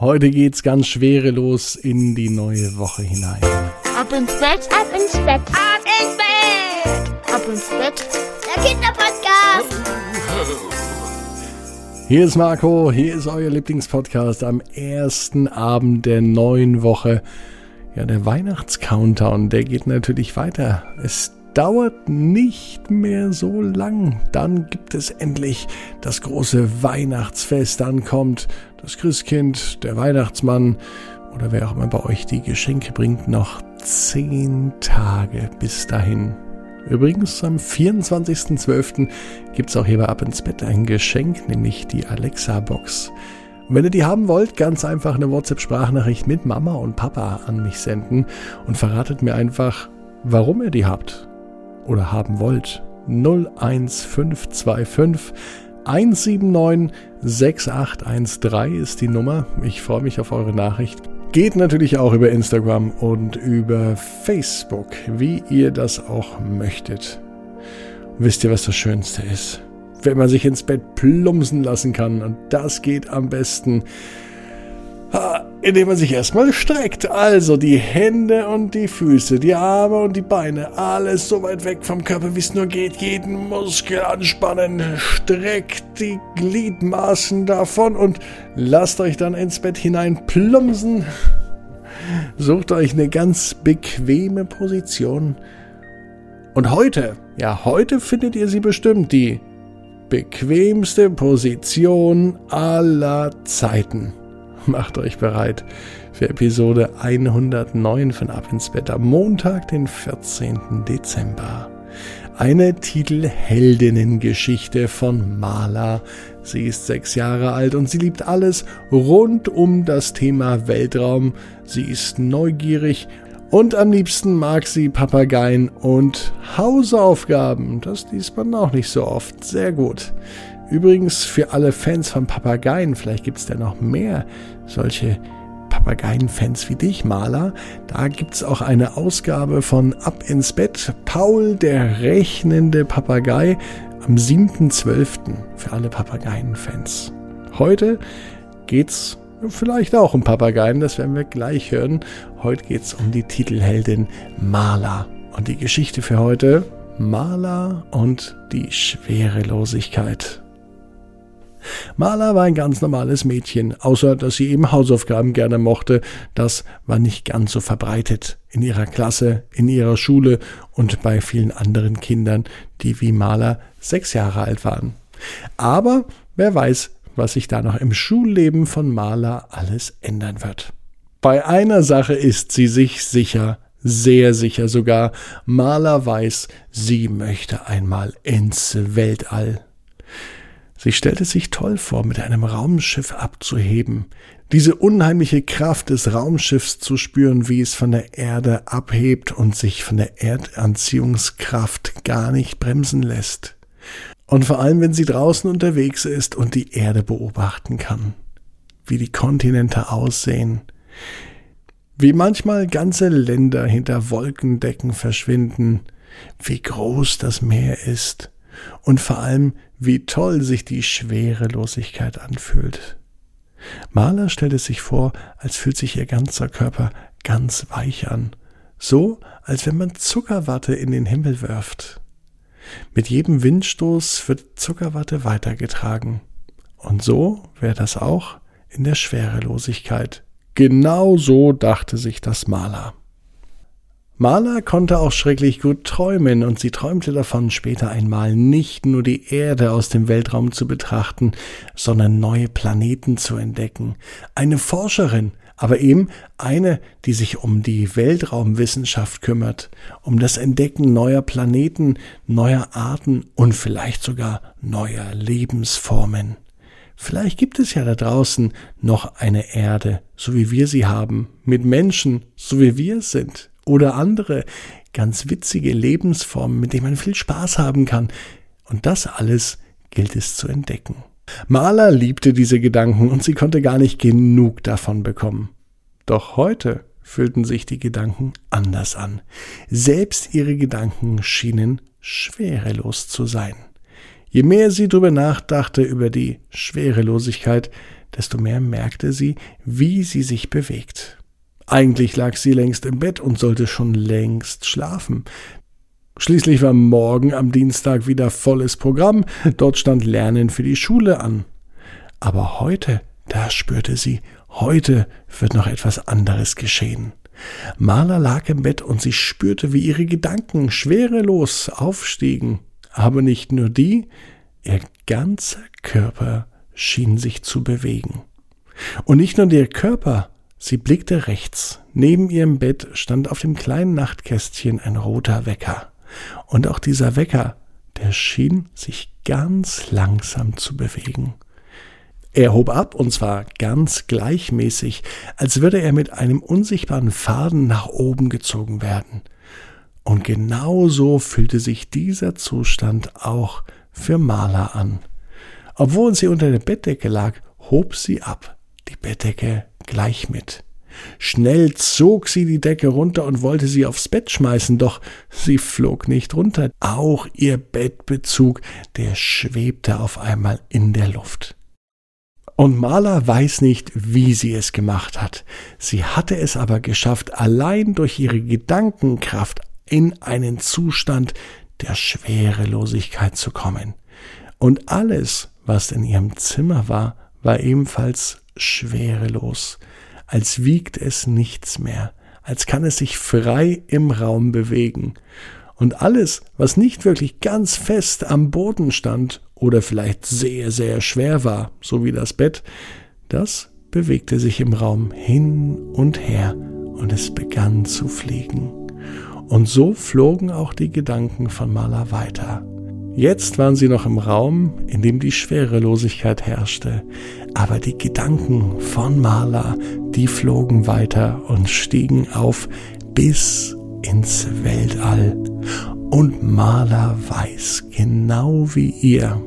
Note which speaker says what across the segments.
Speaker 1: Heute geht's ganz schwerelos in die neue Woche hinein.
Speaker 2: Ab ins Bett, ab ins Bett, ab ins Bett, ab ins Bett. Der Kinderpodcast.
Speaker 1: Hier ist Marco, hier ist euer Lieblingspodcast am ersten Abend der neuen Woche. Ja, der Weihnachtscountdown, der geht natürlich weiter. Es dauert nicht mehr so lang. Dann gibt es endlich das große Weihnachtsfest. Dann kommt das Christkind, der Weihnachtsmann oder wer auch immer bei euch die Geschenke bringt. Noch zehn Tage bis dahin. Übrigens, am 24.12. gibt es auch hier bei Ab ins Bett ein Geschenk, nämlich die Alexa-Box. Wenn ihr die haben wollt, ganz einfach eine WhatsApp-Sprachnachricht mit Mama und Papa an mich senden und verratet mir einfach, warum ihr die habt oder haben wollt. 01525 179 6813 ist die Nummer. Ich freue mich auf eure Nachricht. Geht natürlich auch über Instagram und über Facebook, wie ihr das auch möchtet. wisst ihr, was das Schönste ist? Wenn man sich ins Bett plumpsen lassen kann. Und das geht am besten indem man sich erstmal streckt. Also die Hände und die Füße, die Arme und die Beine, alles so weit weg vom Körper, wie es nur geht. Jeden Muskel anspannen, streckt die Gliedmaßen davon und lasst euch dann ins Bett hinein plumpsen. Sucht euch eine ganz bequeme Position. Und heute, ja, heute findet ihr sie bestimmt, die bequemste Position aller Zeiten. Macht euch bereit für Episode 109 von Ab ins Bett am Montag, den 14. Dezember. Eine Titelheldinnengeschichte von Mala. Sie ist sechs Jahre alt und sie liebt alles rund um das Thema Weltraum. Sie ist neugierig und am liebsten mag sie Papageien und Hausaufgaben. Das liest man auch nicht so oft. Sehr gut. Übrigens für alle Fans von Papageien, vielleicht gibt es da noch mehr solche Papageien-Fans wie dich, Maler. Da gibt es auch eine Ausgabe von Ab ins Bett. Paul, der rechnende Papagei, am 7.12. für alle Papageien-Fans. Heute geht's vielleicht auch um Papageien, das werden wir gleich hören. Heute geht's um die Titelheldin Maler. Und die Geschichte für heute, Maler und die Schwerelosigkeit. Maler war ein ganz normales Mädchen, außer dass sie eben Hausaufgaben gerne mochte. Das war nicht ganz so verbreitet in ihrer Klasse, in ihrer Schule und bei vielen anderen Kindern, die wie Maler sechs Jahre alt waren. Aber wer weiß, was sich da noch im Schulleben von Maler alles ändern wird. Bei einer Sache ist sie sich sicher, sehr sicher sogar. Maler weiß, sie möchte einmal ins Weltall. Sie stellte sich toll vor, mit einem Raumschiff abzuheben, diese unheimliche Kraft des Raumschiffs zu spüren, wie es von der Erde abhebt und sich von der Erdanziehungskraft gar nicht bremsen lässt. Und vor allem, wenn sie draußen unterwegs ist und die Erde beobachten kann, wie die Kontinente aussehen, wie manchmal ganze Länder hinter Wolkendecken verschwinden, wie groß das Meer ist und vor allem, wie toll sich die Schwerelosigkeit anfühlt. Maler stellt es sich vor, als fühlt sich ihr ganzer Körper ganz weich an, so als wenn man Zuckerwatte in den Himmel wirft. Mit jedem Windstoß wird Zuckerwatte weitergetragen. Und so wäre das auch in der Schwerelosigkeit. Genau so dachte sich das Maler. Maler konnte auch schrecklich gut träumen, und sie träumte davon, später einmal nicht nur die Erde aus dem Weltraum zu betrachten, sondern neue Planeten zu entdecken. Eine Forscherin, aber eben eine, die sich um die Weltraumwissenschaft kümmert, um das Entdecken neuer Planeten, neuer Arten und vielleicht sogar neuer Lebensformen. Vielleicht gibt es ja da draußen noch eine Erde, so wie wir sie haben, mit Menschen, so wie wir es sind oder andere ganz witzige Lebensformen, mit denen man viel Spaß haben kann. Und das alles gilt es zu entdecken. Maler liebte diese Gedanken und sie konnte gar nicht genug davon bekommen. Doch heute fühlten sich die Gedanken anders an. Selbst ihre Gedanken schienen schwerelos zu sein. Je mehr sie darüber nachdachte über die Schwerelosigkeit, desto mehr merkte sie, wie sie sich bewegt. Eigentlich lag sie längst im Bett und sollte schon längst schlafen. Schließlich war morgen am Dienstag wieder volles Programm, dort stand Lernen für die Schule an. Aber heute, da spürte sie, heute wird noch etwas anderes geschehen. Marla lag im Bett und sie spürte, wie ihre Gedanken schwerelos aufstiegen. Aber nicht nur die, ihr ganzer Körper schien sich zu bewegen. Und nicht nur der Körper, sie blickte rechts. Neben ihrem Bett stand auf dem kleinen Nachtkästchen ein roter Wecker. Und auch dieser Wecker, der schien sich ganz langsam zu bewegen. Er hob ab, und zwar ganz gleichmäßig, als würde er mit einem unsichtbaren Faden nach oben gezogen werden. Und genau so fühlte sich dieser Zustand auch für Maler an. Obwohl sie unter der Bettdecke lag, hob sie ab, die Bettdecke gleich mit. Schnell zog sie die Decke runter und wollte sie aufs Bett schmeißen, doch sie flog nicht runter. Auch ihr Bettbezug, der schwebte auf einmal in der Luft. Und Maler weiß nicht, wie sie es gemacht hat. Sie hatte es aber geschafft, allein durch ihre Gedankenkraft in einen Zustand der Schwerelosigkeit zu kommen. Und alles, was in ihrem Zimmer war, war ebenfalls schwerelos als wiegt es nichts mehr, als kann es sich frei im Raum bewegen. Und alles, was nicht wirklich ganz fest am Boden stand oder vielleicht sehr, sehr schwer war, so wie das Bett, das bewegte sich im Raum hin und her und es begann zu fliegen. Und so flogen auch die Gedanken von Maler weiter. Jetzt waren sie noch im Raum, in dem die Schwerelosigkeit herrschte, aber die Gedanken von Maler, die flogen weiter und stiegen auf bis ins Weltall. Und Maler weiß genau wie ihr,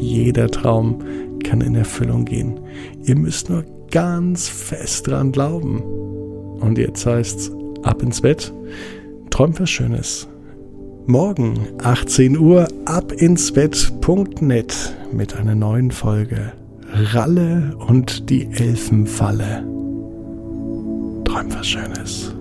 Speaker 1: jeder Traum kann in Erfüllung gehen. Ihr müsst nur ganz fest dran glauben. Und jetzt heißt's ab ins Bett, träumt was Schönes. Morgen 18 Uhr ab ins Bett.net mit einer neuen Folge Ralle und die Elfenfalle. Träum was Schönes.